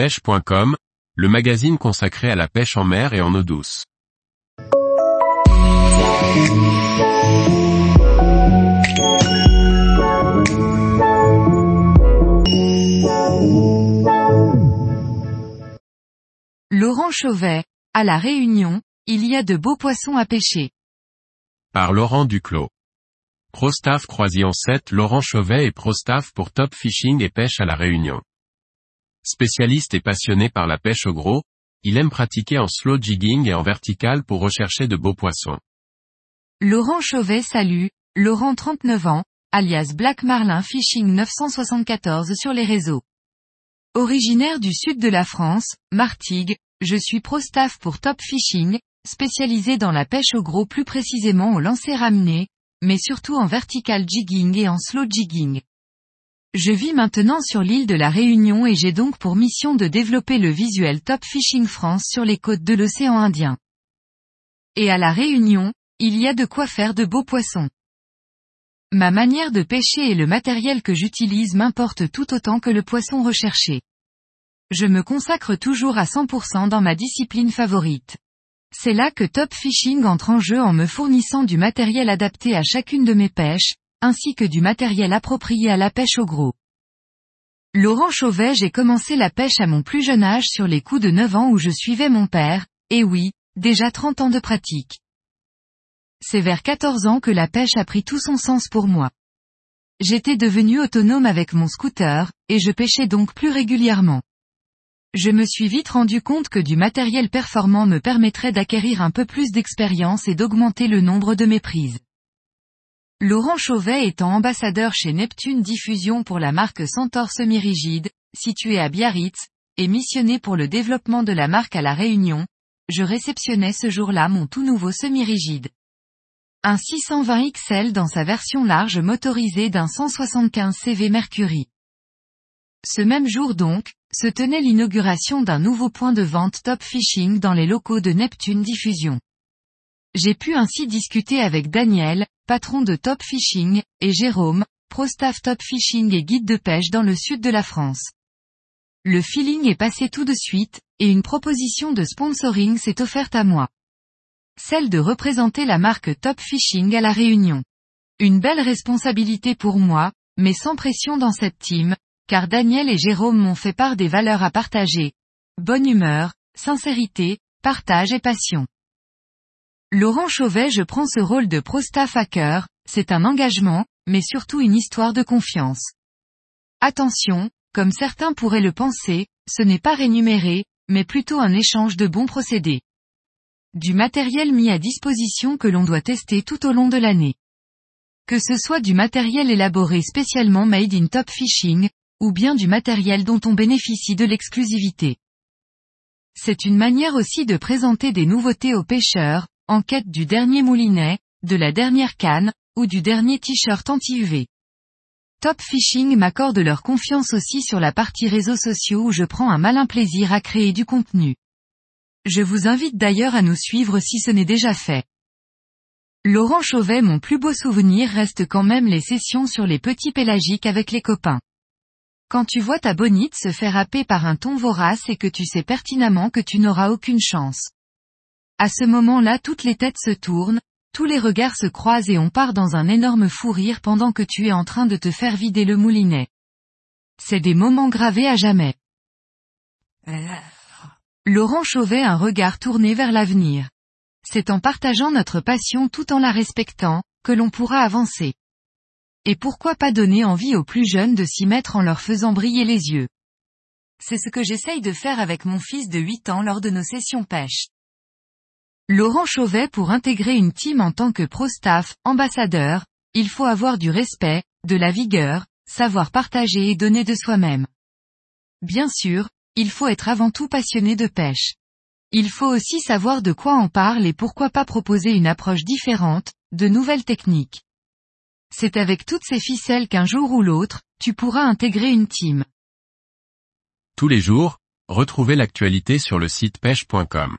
pêche.com, le magazine consacré à la pêche en mer et en eau douce. Laurent Chauvet, à La Réunion, il y a de beaux poissons à pêcher. Par Laurent Duclos. ProStaff Croisillon 7 Laurent Chauvet et ProStaff pour Top Fishing et Pêche à La Réunion. Spécialiste et passionné par la pêche au gros, il aime pratiquer en slow jigging et en vertical pour rechercher de beaux poissons. Laurent Chauvet salue, Laurent 39 ans, alias Black Marlin Fishing 974 sur les réseaux. Originaire du sud de la France, Martigues, je suis pro-staff pour Top Fishing, spécialisé dans la pêche au gros plus précisément au lancer ramené, mais surtout en vertical jigging et en slow jigging. Je vis maintenant sur l'île de la Réunion et j'ai donc pour mission de développer le visuel Top Fishing France sur les côtes de l'océan Indien. Et à la Réunion, il y a de quoi faire de beaux poissons. Ma manière de pêcher et le matériel que j'utilise m'importent tout autant que le poisson recherché. Je me consacre toujours à 100% dans ma discipline favorite. C'est là que Top Fishing entre en jeu en me fournissant du matériel adapté à chacune de mes pêches, ainsi que du matériel approprié à la pêche au gros. Laurent Chauvet j'ai commencé la pêche à mon plus jeune âge sur les coups de 9 ans où je suivais mon père, et oui, déjà 30 ans de pratique. C'est vers 14 ans que la pêche a pris tout son sens pour moi. J'étais devenu autonome avec mon scooter, et je pêchais donc plus régulièrement. Je me suis vite rendu compte que du matériel performant me permettrait d'acquérir un peu plus d'expérience et d'augmenter le nombre de mes prises. Laurent Chauvet étant ambassadeur chez Neptune Diffusion pour la marque Centaure semi-rigide, située à Biarritz, et missionné pour le développement de la marque à La Réunion, je réceptionnais ce jour-là mon tout nouveau semi-rigide. Un 620 XL dans sa version large motorisée d'un 175 CV Mercury. Ce même jour donc, se tenait l'inauguration d'un nouveau point de vente Top Fishing dans les locaux de Neptune Diffusion. J'ai pu ainsi discuter avec Daniel, patron de Top Fishing, et Jérôme, pro-staff Top Fishing et guide de pêche dans le sud de la France. Le feeling est passé tout de suite, et une proposition de sponsoring s'est offerte à moi. Celle de représenter la marque Top Fishing à la Réunion. Une belle responsabilité pour moi, mais sans pression dans cette team, car Daniel et Jérôme m'ont fait part des valeurs à partager. Bonne humeur, sincérité, partage et passion. Laurent Chauvet je prends ce rôle de pro-staff à cœur, c'est un engagement, mais surtout une histoire de confiance. Attention, comme certains pourraient le penser, ce n'est pas rémunéré, mais plutôt un échange de bons procédés. Du matériel mis à disposition que l'on doit tester tout au long de l'année. Que ce soit du matériel élaboré spécialement made in top fishing, ou bien du matériel dont on bénéficie de l'exclusivité. C'est une manière aussi de présenter des nouveautés aux pêcheurs, en quête du dernier moulinet, de la dernière canne, ou du dernier t-shirt anti-UV. Top Fishing m'accorde leur confiance aussi sur la partie réseaux sociaux où je prends un malin plaisir à créer du contenu. Je vous invite d'ailleurs à nous suivre si ce n'est déjà fait. Laurent Chauvet mon plus beau souvenir reste quand même les sessions sur les petits pélagiques avec les copains. Quand tu vois ta bonite se faire happer par un ton vorace et que tu sais pertinemment que tu n'auras aucune chance. À ce moment-là toutes les têtes se tournent, tous les regards se croisent et on part dans un énorme fou rire pendant que tu es en train de te faire vider le moulinet. C'est des moments gravés à jamais. Laurent Chauvet un regard tourné vers l'avenir. C'est en partageant notre passion tout en la respectant, que l'on pourra avancer. Et pourquoi pas donner envie aux plus jeunes de s'y mettre en leur faisant briller les yeux? C'est ce que j'essaye de faire avec mon fils de 8 ans lors de nos sessions pêche. Laurent Chauvet pour intégrer une team en tant que pro-staff, ambassadeur, il faut avoir du respect, de la vigueur, savoir partager et donner de soi-même. Bien sûr, il faut être avant tout passionné de pêche. Il faut aussi savoir de quoi on parle et pourquoi pas proposer une approche différente, de nouvelles techniques. C'est avec toutes ces ficelles qu'un jour ou l'autre, tu pourras intégrer une team. Tous les jours, retrouvez l'actualité sur le site pêche.com.